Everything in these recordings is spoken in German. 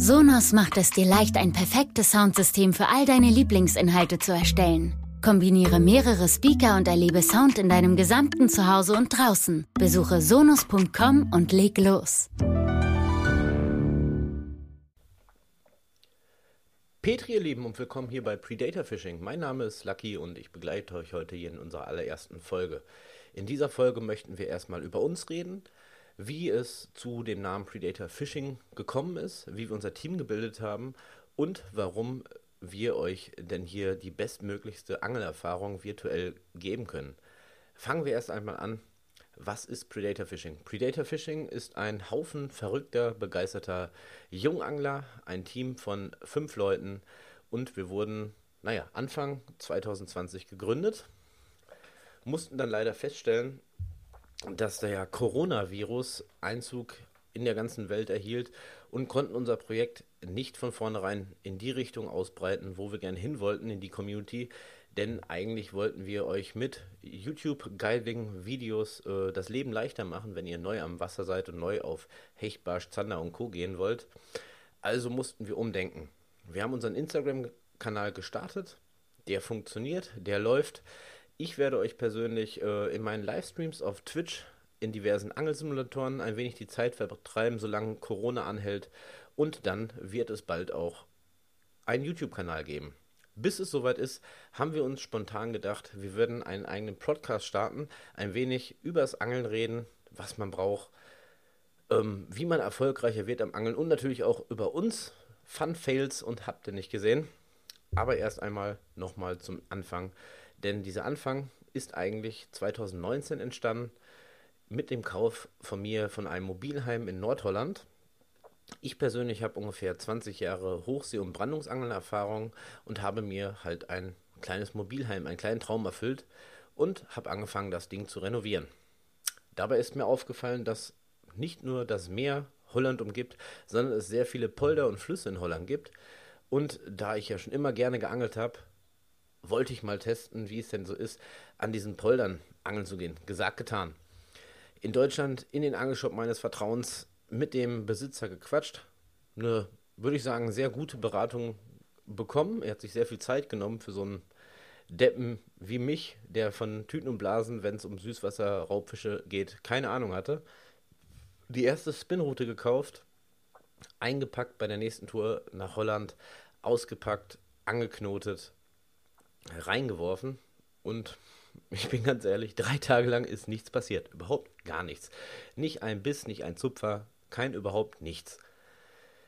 Sonos macht es dir leicht, ein perfektes Soundsystem für all deine Lieblingsinhalte zu erstellen. Kombiniere mehrere Speaker und erlebe Sound in deinem gesamten Zuhause und draußen. Besuche sonos.com und leg los. Petri, ihr Lieben, und willkommen hier bei Predator Fishing. Mein Name ist Lucky und ich begleite euch heute hier in unserer allerersten Folge. In dieser Folge möchten wir erstmal über uns reden, wie es zu dem Namen Predator Fishing gekommen ist, wie wir unser Team gebildet haben und warum wir euch denn hier die bestmöglichste Angelerfahrung virtuell geben können. Fangen wir erst einmal an. Was ist Predator Fishing? Predator Fishing ist ein Haufen verrückter, begeisterter Jungangler, ein Team von fünf Leuten und wir wurden, naja, Anfang 2020 gegründet, mussten dann leider feststellen, dass der Coronavirus Einzug in der ganzen Welt erhielt und konnten unser Projekt nicht von vornherein in die Richtung ausbreiten, wo wir gerne hin wollten, in die Community. Denn eigentlich wollten wir euch mit YouTube-Guiding-Videos äh, das Leben leichter machen, wenn ihr neu am Wasser seid und neu auf Hecht, Barsch, Zander und Co. gehen wollt. Also mussten wir umdenken. Wir haben unseren Instagram-Kanal gestartet. Der funktioniert, der läuft. Ich werde euch persönlich äh, in meinen Livestreams auf Twitch in diversen Angelsimulatoren ein wenig die Zeit vertreiben, solange Corona anhält. Und dann wird es bald auch einen YouTube-Kanal geben. Bis es soweit ist, haben wir uns spontan gedacht, wir würden einen eigenen Podcast starten, ein wenig übers Angeln reden, was man braucht, ähm, wie man erfolgreicher wird am Angeln und natürlich auch über uns, Fun Fails und habt ihr nicht gesehen. Aber erst einmal nochmal zum Anfang. Denn dieser Anfang ist eigentlich 2019 entstanden mit dem Kauf von mir von einem Mobilheim in Nordholland. Ich persönlich habe ungefähr 20 Jahre Hochsee- und Brandungsangelerfahrung und habe mir halt ein kleines Mobilheim, einen kleinen Traum erfüllt und habe angefangen, das Ding zu renovieren. Dabei ist mir aufgefallen, dass nicht nur das Meer Holland umgibt, sondern es sehr viele Polder und Flüsse in Holland gibt. Und da ich ja schon immer gerne geangelt habe, wollte ich mal testen, wie es denn so ist, an diesen Poldern angeln zu gehen. Gesagt, getan. In Deutschland in den Angelshop meines Vertrauens mit dem Besitzer gequatscht. Eine, würde ich sagen, sehr gute Beratung bekommen. Er hat sich sehr viel Zeit genommen für so einen Deppen wie mich, der von Tüten und Blasen, wenn es um Süßwasser-Raubfische geht, keine Ahnung hatte. Die erste Spinroute gekauft, eingepackt bei der nächsten Tour nach Holland, ausgepackt, angeknotet, reingeworfen und ich bin ganz ehrlich, drei Tage lang ist nichts passiert. Überhaupt gar nichts. Nicht ein Biss, nicht ein Zupfer, kein überhaupt nichts.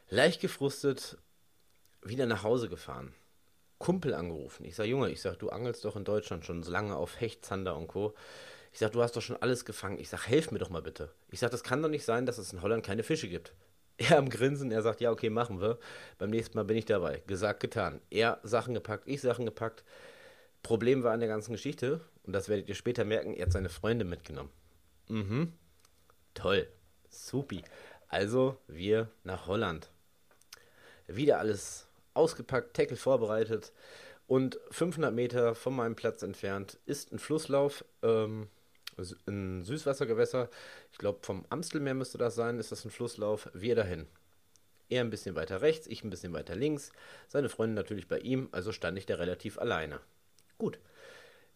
Leicht gefrustet, wieder nach Hause gefahren. Kumpel angerufen. Ich sag, Junge, ich sag, du angelst doch in Deutschland schon so lange auf Hecht, Zander und Co. Ich sag, du hast doch schon alles gefangen. Ich sag, helf mir doch mal bitte. Ich sag, das kann doch nicht sein, dass es in Holland keine Fische gibt. Er am Grinsen, er sagt, ja, okay, machen wir. Beim nächsten Mal bin ich dabei. Gesagt, getan. Er Sachen gepackt, ich Sachen gepackt. Problem war an der ganzen Geschichte, und das werdet ihr später merken, er hat seine Freunde mitgenommen. Mhm. Toll. Supi. Also wir nach Holland. Wieder alles ausgepackt, Tackle vorbereitet. Und 500 Meter von meinem Platz entfernt ist ein Flusslauf, ähm, ein Süßwassergewässer. Ich glaube, vom Amstelmeer müsste das sein, ist das ein Flusslauf. Wir dahin. Er ein bisschen weiter rechts, ich ein bisschen weiter links. Seine Freundin natürlich bei ihm, also stand ich da relativ alleine. Gut.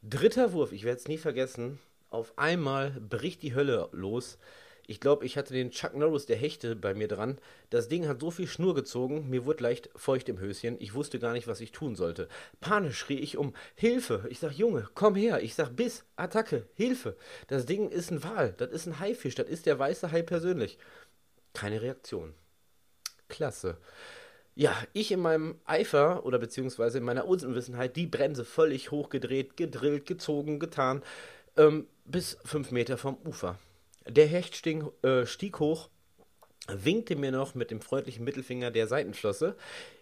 Dritter Wurf, ich werde es nie vergessen. Auf einmal bricht die Hölle los. Ich glaube, ich hatte den Chuck Norris der Hechte bei mir dran. Das Ding hat so viel Schnur gezogen, mir wurde leicht feucht im Höschen. Ich wusste gar nicht, was ich tun sollte. Panisch schrie ich um: Hilfe! Ich sag, Junge, komm her! Ich sag, Biss, Attacke, Hilfe! Das Ding ist ein Wal, das ist ein Haifisch, das ist der weiße Hai persönlich. Keine Reaktion. Klasse. Ja, ich in meinem Eifer oder beziehungsweise in meiner Unwissenheit die Bremse völlig hochgedreht, gedrillt, gezogen, getan, ähm, bis fünf Meter vom Ufer. Der Hecht stieg, äh, stieg hoch, winkte mir noch mit dem freundlichen Mittelfinger der Seitenflosse.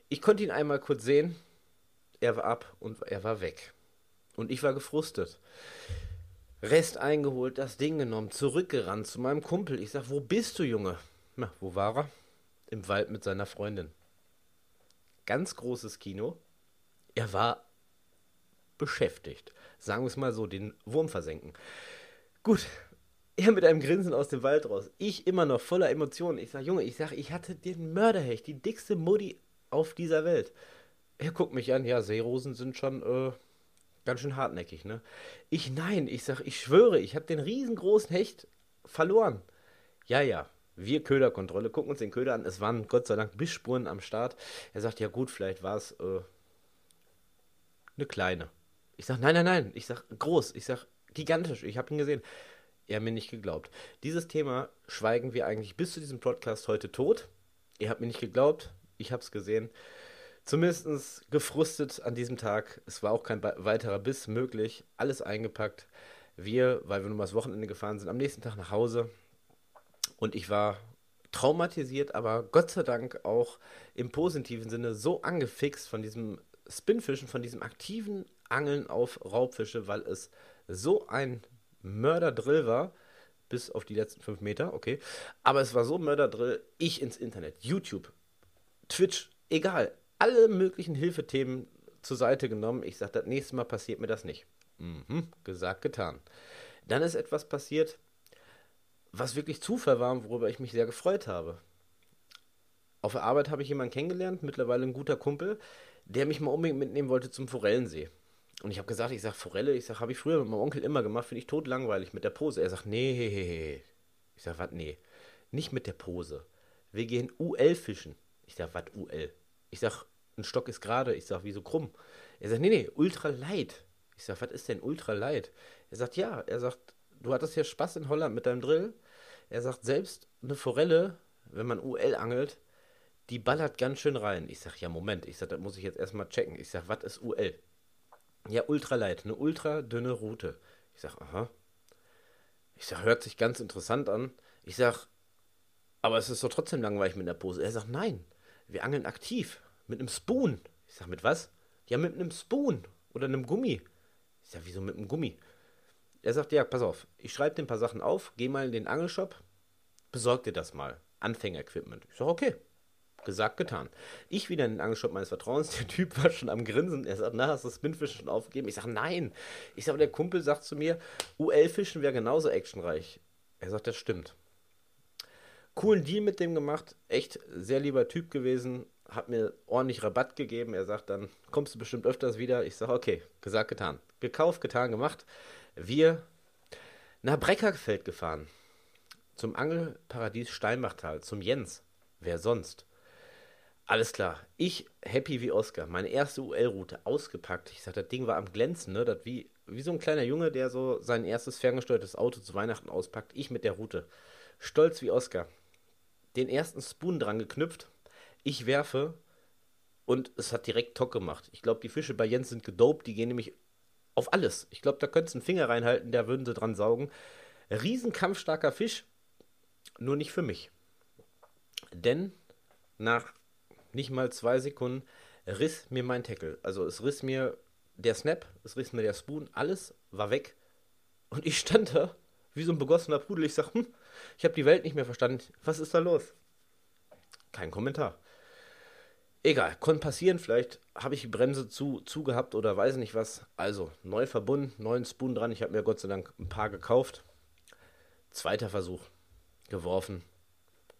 Ich konnte ihn einmal kurz sehen. Er war ab und er war weg. Und ich war gefrustet. Rest eingeholt, das Ding genommen, zurückgerannt zu meinem Kumpel. Ich sag, wo bist du, Junge? Na, wo war er? Im Wald mit seiner Freundin ganz großes Kino. Er war beschäftigt. Sagen wir es mal so, den Wurm versenken. Gut, Er mit einem Grinsen aus dem Wald raus. Ich immer noch voller Emotionen. Ich sag, Junge, ich sag, ich hatte den Mörderhecht, die dickste Mutti auf dieser Welt. Er guckt mich an, ja, Seerosen sind schon äh, ganz schön hartnäckig, ne? Ich, nein, ich sag, ich schwöre, ich habe den riesengroßen Hecht verloren. Ja, ja, wir Köderkontrolle, gucken uns den Köder an. Es waren Gott sei Dank Bissspuren am Start. Er sagt, ja gut, vielleicht war es äh, eine kleine. Ich sag, nein, nein, nein. Ich sag, groß. Ich sag, gigantisch. Ich habe ihn gesehen. Er hat mir nicht geglaubt. Dieses Thema schweigen wir eigentlich bis zu diesem Podcast heute tot. Ihr habt mir nicht geglaubt. Ich habe es gesehen. Zumindest gefrustet an diesem Tag. Es war auch kein weiterer Biss möglich. Alles eingepackt. Wir, weil wir nur mal das Wochenende gefahren sind, am nächsten Tag nach Hause. Und ich war traumatisiert, aber Gott sei Dank auch im positiven Sinne so angefixt von diesem Spinfischen, von diesem aktiven Angeln auf Raubfische, weil es so ein Mörderdrill war, bis auf die letzten fünf Meter, okay. Aber es war so Mörderdrill, ich ins Internet, YouTube, Twitch, egal, alle möglichen Hilfethemen zur Seite genommen. Ich sage, das nächste Mal passiert mir das nicht. Mhm, gesagt, getan. Dann ist etwas passiert, was wirklich Zufall war, worüber ich mich sehr gefreut habe. Auf der Arbeit habe ich jemanden kennengelernt, mittlerweile ein guter Kumpel, der mich mal unbedingt mitnehmen wollte zum Forellensee. Und ich habe gesagt, ich sage Forelle, ich sage, habe ich früher mit meinem Onkel immer gemacht, finde ich tot langweilig mit der Pose. Er sagt, nee, ich sage, was, nee, nicht mit der Pose. Wir gehen UL fischen. Ich sage, was UL? Ich sage, ein Stock ist gerade. Ich sage, wieso krumm? Er sagt, nee, nee, ultra light. Ich sage, was ist denn ultra light? Er sagt, ja, er sagt, du hattest ja Spaß in Holland mit deinem Drill. Er sagt, selbst eine Forelle, wenn man UL angelt, die ballert ganz schön rein. Ich sag, ja, Moment, ich sag, das muss ich jetzt erstmal checken. Ich sag, was ist UL? Ja, ultralight, eine ultra dünne Route. Ich sag, aha. Ich sag, hört sich ganz interessant an. Ich sag, aber es ist doch trotzdem langweilig mit der Pose. Er sagt, nein, wir angeln aktiv. Mit einem Spoon. Ich sag, mit was? Ja, mit einem Spoon oder einem Gummi. Ich sag, wieso mit einem Gummi? Er sagt, ja, pass auf, ich schreibe dir ein paar Sachen auf, geh mal in den Angelshop, besorg dir das mal. Anfänger-Equipment. Ich sag, okay, Gesagt, getan. Ich wieder in den Angelshop meines Vertrauens. Der Typ war schon am Grinsen. Er sagt, na, hast du das Spinfish schon aufgegeben? Ich sage, nein. Ich sage, der Kumpel sagt zu mir, UL-Fischen wäre genauso actionreich. Er sagt, das stimmt. Coolen Deal mit dem gemacht. Echt sehr lieber Typ gewesen. Hat mir ordentlich Rabatt gegeben. Er sagt dann, kommst du bestimmt öfters wieder. Ich sage, okay, gesagt, getan. Gekauft, getan, gemacht. Wir nach Breckerfeld gefahren. Zum Angelparadies Steinbachtal, zum Jens. Wer sonst? Alles klar. Ich, happy wie Oscar, meine erste UL-Route ausgepackt. Ich sag, das Ding war am Glänzen, ne? Das wie, wie so ein kleiner Junge, der so sein erstes ferngesteuertes Auto zu Weihnachten auspackt. Ich mit der Route. Stolz wie Oscar. Den ersten Spoon dran geknüpft. Ich werfe und es hat direkt Tock gemacht. Ich glaube, die Fische bei Jens sind gedopt, die gehen nämlich auf alles. Ich glaube, da könntest du einen Finger reinhalten, da würden sie dran saugen. Riesenkampfstarker Fisch, nur nicht für mich. Denn nach nicht mal zwei Sekunden, riss mir mein Tackle. Also es riss mir der Snap, es riss mir der Spoon, alles war weg. Und ich stand da wie so ein begossener Pudel. Ich sag, hm, ich habe die Welt nicht mehr verstanden. Was ist da los? Kein Kommentar. Egal, konnte passieren. Vielleicht habe ich die Bremse zu, zu gehabt oder weiß nicht was. Also, neu verbunden, neuen Spoon dran. Ich habe mir Gott sei Dank ein paar gekauft. Zweiter Versuch. Geworfen.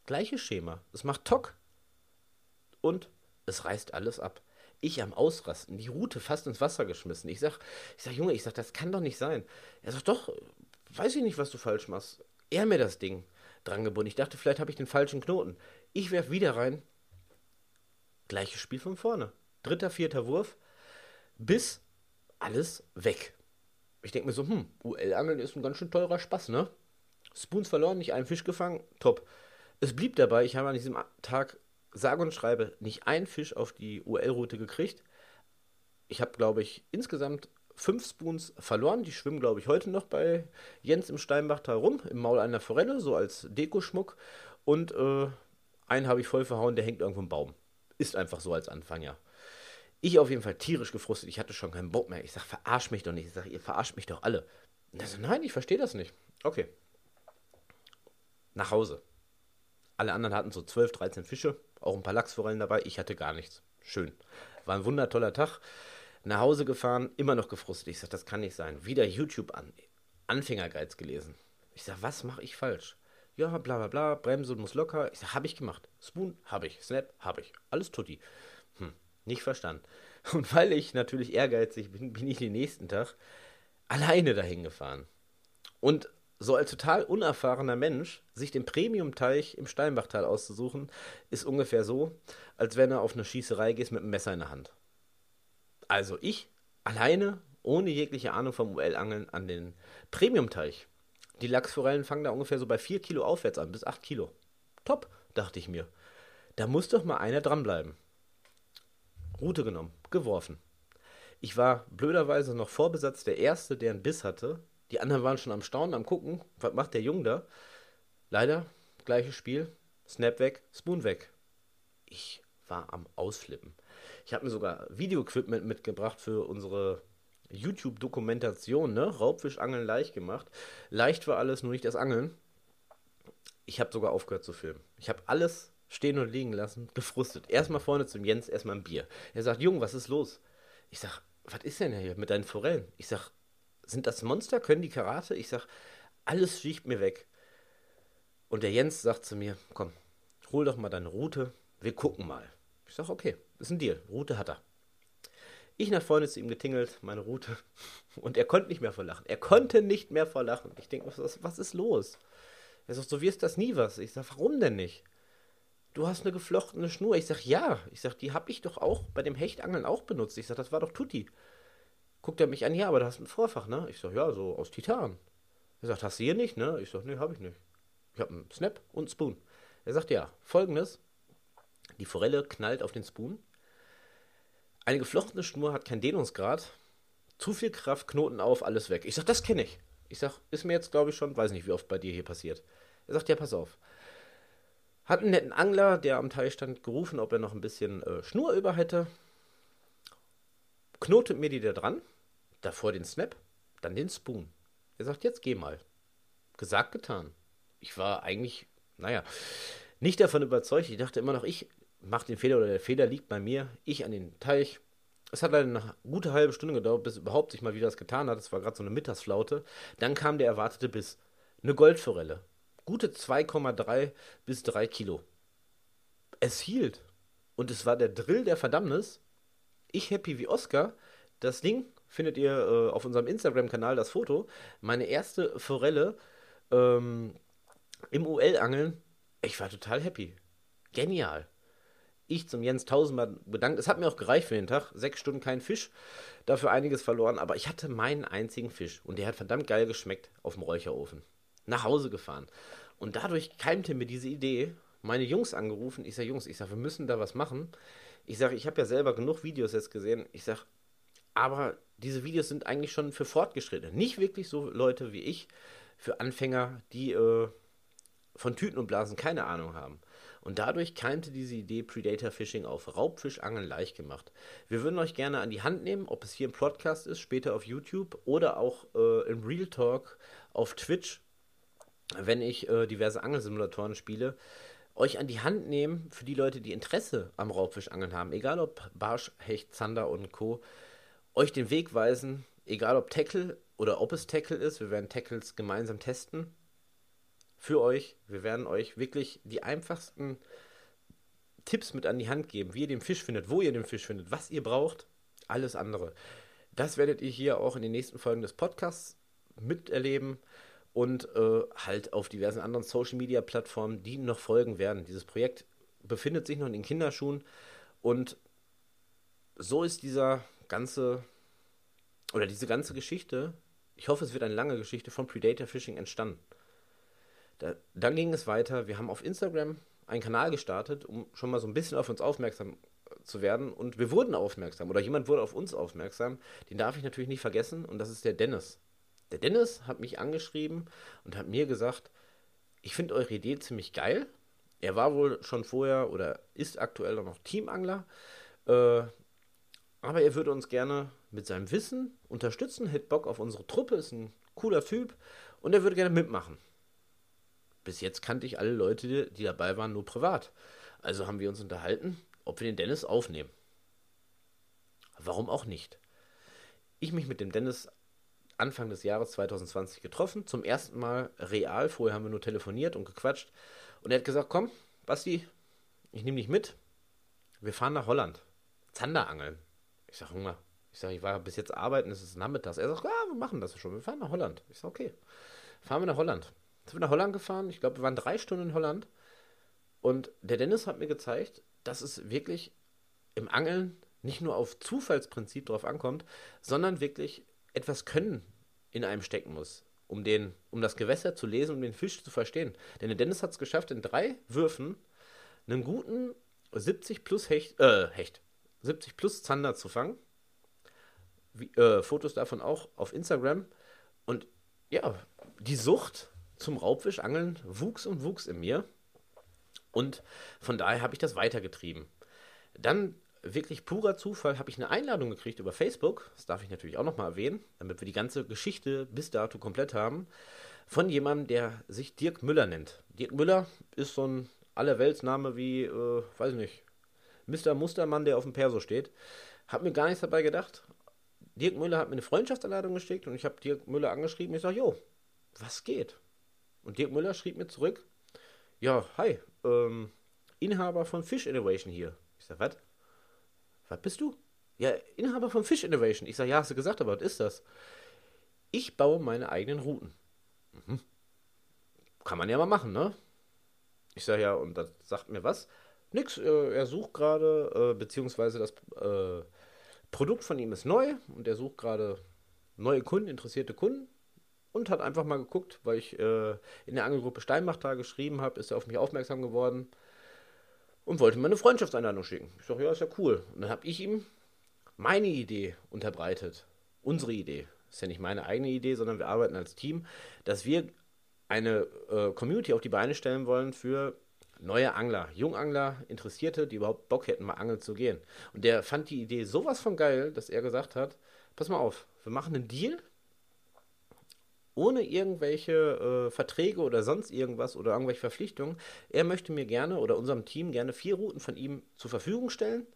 Gleiches Schema. Es macht Tock und es reißt alles ab. Ich am Ausrasten, die Route fast ins Wasser geschmissen. Ich sag, ich sag, Junge, ich sag, das kann doch nicht sein. Er sagt, doch, weiß ich nicht, was du falsch machst. Er mir das Ding dran gebunden. Ich dachte, vielleicht habe ich den falschen Knoten. Ich werf wieder rein. Gleiches Spiel von vorne. Dritter, vierter Wurf. Bis alles weg. Ich denke mir so, hm, UL-Angeln ist ein ganz schön teurer Spaß, ne? Spoons verloren, nicht einen Fisch gefangen, top. Es blieb dabei, ich habe an diesem Tag sage und schreibe nicht einen Fisch auf die UL-Route gekriegt. Ich habe, glaube ich, insgesamt fünf Spoons verloren. Die schwimmen, glaube ich, heute noch bei Jens im Steinbachtal rum, im Maul einer Forelle, so als Dekoschmuck. Und äh, einen habe ich voll verhauen, der hängt irgendwo im Baum. Ist einfach so als Anfang, ja. Ich auf jeden Fall tierisch gefrustet. Ich hatte schon keinen Bock mehr. Ich sage, verarsch mich doch nicht. Ich sage, ihr verarscht mich doch alle. Und er so, nein, ich verstehe das nicht. Okay. Nach Hause. Alle anderen hatten so 12, 13 Fische. Auch ein paar Lachsforellen dabei. Ich hatte gar nichts. Schön. War ein wundertoller Tag. Nach Hause gefahren, immer noch gefrustet. Ich sag, das kann nicht sein. Wieder YouTube an. Anfängergeiz gelesen. Ich sag, was mache ich falsch? Ja, bla bla bla, Bremse muss locker. Ich sag, habe ich gemacht. Spoon, habe ich. Snap, habe ich. Alles tutti. Hm, nicht verstanden. Und weil ich natürlich ehrgeizig bin, bin ich den nächsten Tag alleine dahin gefahren. Und so als total unerfahrener Mensch sich den Premium-Teich im Steinbachtal auszusuchen, ist ungefähr so, als wenn er auf eine Schießerei geht mit einem Messer in der Hand. Also ich alleine, ohne jegliche Ahnung vom UL-Angeln, an den Premium-Teich. Die Lachsforellen fangen da ungefähr so bei 4 Kilo aufwärts an, bis 8 Kilo. Top, dachte ich mir. Da muss doch mal einer dranbleiben. Route genommen, geworfen. Ich war blöderweise noch vor Besatz der Erste, der einen Biss hatte. Die anderen waren schon am Staunen, am Gucken. Was macht der Junge da? Leider, gleiches Spiel. Snap weg, Spoon weg. Ich war am Ausflippen. Ich habe mir sogar Videoequipment mitgebracht für unsere YouTube-Dokumentation, ne? Raubfischangeln leicht gemacht. Leicht war alles, nur nicht das Angeln. Ich habe sogar aufgehört zu filmen. Ich habe alles stehen und liegen lassen, gefrustet. Erstmal vorne zum Jens, erstmal ein Bier. Er sagt, Jung, was ist los? Ich sag, was ist denn hier mit deinen Forellen? Ich sag, sind das Monster? Können die Karate? Ich sag, alles schiebt mir weg. Und der Jens sagt zu mir, komm, hol doch mal deine Route, wir gucken mal. Ich sag, okay, ist ein Deal, Route hat er. Ich nach vorne zu ihm getingelt, meine Route, und er konnte nicht mehr vor Lachen. Er konnte nicht mehr vor Lachen. Ich denke, was, was ist los? Er sagt, so wirst das nie was. Ich sag, warum denn nicht? Du hast eine geflochtene Schnur. Ich sag, ja. Ich sag, die habe ich doch auch bei dem Hechtangeln auch benutzt. Ich sag, das war doch Tutti. Guckt er mich an, ja, aber du hast ein Vorfach, ne? Ich sag, ja, so aus Titan. Er sagt, hast du hier nicht, ne? Ich sag, nee, habe ich nicht. Ich habe einen Snap und einen Spoon. Er sagt, ja, folgendes. Die Forelle knallt auf den Spoon. Eine geflochtene Schnur hat keinen Dehnungsgrad. Zu viel Kraft, Knoten auf, alles weg. Ich sag, das kenne ich. Ich sag, ist mir jetzt, glaube ich, schon, weiß nicht, wie oft bei dir hier passiert. Er sagt, ja, pass auf. Hat einen netten Angler, der am Teil stand, gerufen, ob er noch ein bisschen äh, Schnur über hätte. Knotet mir die da dran. Davor den Snap, dann den Spoon. Er sagt, jetzt geh mal. Gesagt, getan. Ich war eigentlich, naja, nicht davon überzeugt. Ich dachte immer noch, ich mache den Fehler oder der Fehler liegt bei mir. Ich an den Teich. Es hat leider eine gute halbe Stunde gedauert, bis überhaupt sich mal wieder was getan hat. Es war gerade so eine Mittagsflaute. Dann kam der erwartete Biss. Eine Goldforelle. Gute 2,3 bis 3 Kilo. Es hielt. Und es war der Drill der Verdammnis. Ich happy wie Oscar. Das Ding findet ihr äh, auf unserem Instagram-Kanal, das Foto. Meine erste Forelle ähm, im UL-Angeln. Ich war total happy. Genial. Ich zum Jens tausendmal bedankt. Es hat mir auch gereicht für den Tag. Sechs Stunden kein Fisch. Dafür einiges verloren. Aber ich hatte meinen einzigen Fisch. Und der hat verdammt geil geschmeckt auf dem Räucherofen. Nach Hause gefahren. Und dadurch keimte mir diese Idee. Meine Jungs angerufen. Ich sage, Jungs, ich sage, wir müssen da was machen. Ich sage, ich habe ja selber genug Videos jetzt gesehen. Ich sage, aber diese Videos sind eigentlich schon für Fortgeschrittene. Nicht wirklich so Leute wie ich, für Anfänger, die äh, von Tüten und Blasen keine Ahnung haben. Und dadurch keimte diese Idee Predator Fishing auf. Raubfischangeln leicht gemacht. Wir würden euch gerne an die Hand nehmen, ob es hier im Podcast ist, später auf YouTube oder auch äh, im Real Talk auf Twitch, wenn ich äh, diverse Angelsimulatoren spiele euch an die Hand nehmen für die Leute, die Interesse am Raubfischangeln haben, egal ob Barsch, Hecht, Zander und Co., euch den Weg weisen, egal ob Tackle oder ob es Tackle ist. Wir werden Tackles gemeinsam testen für euch. Wir werden euch wirklich die einfachsten Tipps mit an die Hand geben, wie ihr den Fisch findet, wo ihr den Fisch findet, was ihr braucht, alles andere. Das werdet ihr hier auch in den nächsten Folgen des Podcasts miterleben und äh, halt auf diversen anderen Social Media Plattformen, die noch folgen werden. Dieses Projekt befindet sich noch in den Kinderschuhen und so ist dieser ganze oder diese ganze Geschichte, ich hoffe, es wird eine lange Geschichte von Predator Fishing entstanden. Da, dann ging es weiter. Wir haben auf Instagram einen Kanal gestartet, um schon mal so ein bisschen auf uns aufmerksam zu werden. Und wir wurden aufmerksam oder jemand wurde auf uns aufmerksam. Den darf ich natürlich nicht vergessen und das ist der Dennis. Der Dennis hat mich angeschrieben und hat mir gesagt, ich finde eure Idee ziemlich geil. Er war wohl schon vorher oder ist aktuell noch Teamangler. Äh, aber er würde uns gerne mit seinem Wissen unterstützen, hätte Bock auf unsere Truppe, ist ein cooler Typ und er würde gerne mitmachen. Bis jetzt kannte ich alle Leute, die dabei waren, nur privat. Also haben wir uns unterhalten, ob wir den Dennis aufnehmen. Warum auch nicht? Ich mich mit dem Dennis Anfang des Jahres 2020 getroffen. Zum ersten Mal real. Vorher haben wir nur telefoniert und gequatscht. Und er hat gesagt: Komm, Basti, ich nehme dich mit. Wir fahren nach Holland. Zanderangeln. Ich sage: Hunger. Ich sage: Ich war bis jetzt arbeiten, es ist nachmittags. Er sagt: Ja, wir machen das schon. Wir fahren nach Holland. Ich sage: Okay. Fahren wir nach Holland. Sind wir nach Holland gefahren. Ich glaube, wir waren drei Stunden in Holland. Und der Dennis hat mir gezeigt, dass es wirklich im Angeln nicht nur auf Zufallsprinzip drauf ankommt, sondern wirklich etwas Können in einem stecken muss, um, den, um das Gewässer zu lesen, um den Fisch zu verstehen. Denn der Dennis hat es geschafft, in drei Würfen einen guten 70 plus Hecht, äh, Hecht, 70 plus Zander zu fangen. Wie, äh, Fotos davon auch auf Instagram. Und ja, die Sucht zum Raubfischangeln wuchs und wuchs in mir. Und von daher habe ich das weitergetrieben. Dann wirklich purer Zufall habe ich eine Einladung gekriegt über Facebook, das darf ich natürlich auch nochmal erwähnen, damit wir die ganze Geschichte bis dato komplett haben, von jemandem, der sich Dirk Müller nennt. Dirk Müller ist so ein Allerweltsname wie, äh, weiß ich nicht, Mr. Mustermann, der auf dem Perso steht. Hab mir gar nichts dabei gedacht. Dirk Müller hat mir eine Freundschaftsanladung geschickt und ich habe Dirk Müller angeschrieben. Ich sage, jo, was geht? Und Dirk Müller schrieb mir zurück, ja, hi, ähm, Inhaber von Fish Innovation hier. Ich sage, was? Was bist du? Ja, Inhaber von Fish Innovation. Ich sage, ja, hast du gesagt, aber was ist das? Ich baue meine eigenen Routen. Mhm. Kann man ja mal machen, ne? Ich sage, ja, und das sagt mir was? Nix, äh, er sucht gerade, äh, beziehungsweise das äh, Produkt von ihm ist neu und er sucht gerade neue Kunden, interessierte Kunden und hat einfach mal geguckt, weil ich äh, in der Angelgruppe Steinbach da geschrieben habe, ist er auf mich aufmerksam geworden und wollte mir eine Freundschaftseinladung schicken. Ich sage, ja, ist ja cool. Und dann habe ich ihm meine Idee unterbreitet. Unsere Idee. Das ist ja nicht meine eigene Idee, sondern wir arbeiten als Team, dass wir eine äh, Community auf die Beine stellen wollen für neue Angler, Jungangler, Interessierte, die überhaupt Bock hätten, mal angeln zu gehen. Und der fand die Idee sowas von geil, dass er gesagt hat, pass mal auf, wir machen einen Deal, ohne irgendwelche äh, Verträge oder sonst irgendwas oder irgendwelche Verpflichtungen. Er möchte mir gerne oder unserem Team gerne vier Routen von ihm zur Verfügung stellen,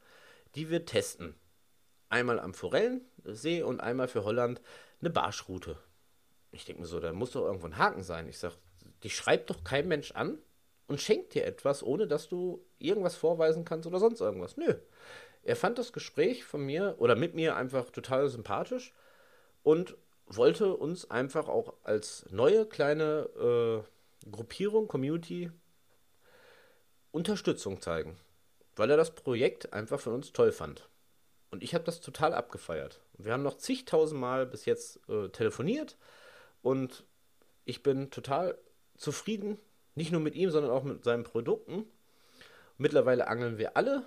die wir testen. Einmal am Forellensee und einmal für Holland eine Barschroute. Ich denke mir so, da muss doch irgendwo ein Haken sein. Ich sage, die schreibt doch kein Mensch an und schenkt dir etwas, ohne dass du irgendwas vorweisen kannst oder sonst irgendwas. Nö. Er fand das Gespräch von mir oder mit mir einfach total sympathisch und wollte uns einfach auch als neue kleine äh, Gruppierung, Community Unterstützung zeigen, weil er das Projekt einfach von uns toll fand. Und ich habe das total abgefeiert. Wir haben noch zigtausend Mal bis jetzt äh, telefoniert und ich bin total zufrieden, nicht nur mit ihm, sondern auch mit seinen Produkten. Mittlerweile angeln wir alle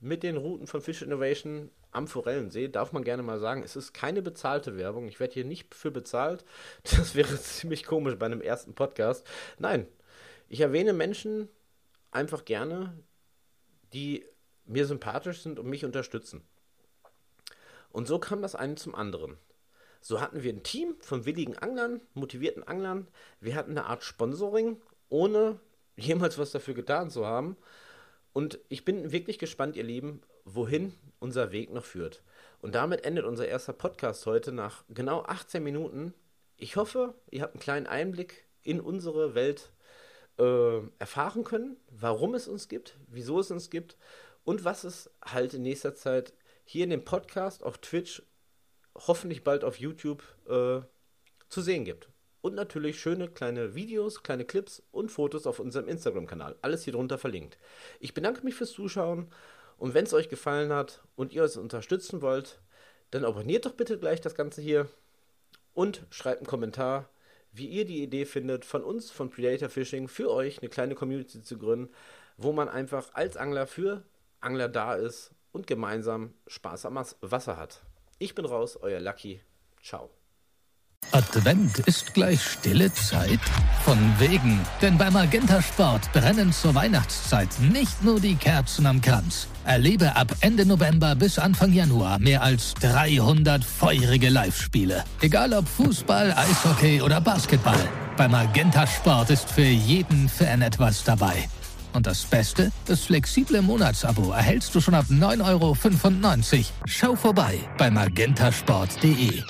mit den Routen von Fish Innovation am Forellensee, darf man gerne mal sagen, es ist keine bezahlte Werbung. Ich werde hier nicht für bezahlt. Das wäre ziemlich komisch bei einem ersten Podcast. Nein, ich erwähne Menschen einfach gerne, die mir sympathisch sind und mich unterstützen. Und so kam das eine zum anderen. So hatten wir ein Team von willigen Anglern, motivierten Anglern. Wir hatten eine Art Sponsoring, ohne jemals was dafür getan zu haben. Und ich bin wirklich gespannt, ihr Lieben, wohin unser Weg noch führt. Und damit endet unser erster Podcast heute nach genau 18 Minuten. Ich hoffe, ihr habt einen kleinen Einblick in unsere Welt äh, erfahren können, warum es uns gibt, wieso es uns gibt und was es halt in nächster Zeit hier in dem Podcast, auf Twitch, hoffentlich bald auf YouTube äh, zu sehen gibt. Und natürlich schöne kleine Videos, kleine Clips und Fotos auf unserem Instagram-Kanal. Alles hier drunter verlinkt. Ich bedanke mich fürs Zuschauen und wenn es euch gefallen hat und ihr uns unterstützen wollt, dann abonniert doch bitte gleich das Ganze hier und schreibt einen Kommentar, wie ihr die Idee findet, von uns, von Predator Fishing, für euch eine kleine Community zu gründen, wo man einfach als Angler für Angler da ist und gemeinsam Spaß am Wasser hat. Ich bin raus, euer Lucky. Ciao. Advent ist gleich stille Zeit? Von wegen, denn beim Magenta Sport brennen zur Weihnachtszeit nicht nur die Kerzen am Kranz. Erlebe ab Ende November bis Anfang Januar mehr als 300 feurige Live-Spiele. Egal ob Fußball, Eishockey oder Basketball. Beim Magenta Sport ist für jeden Fan etwas dabei. Und das Beste? Das flexible Monatsabo erhältst du schon ab 9,95 Euro. Schau vorbei bei magentasport.de.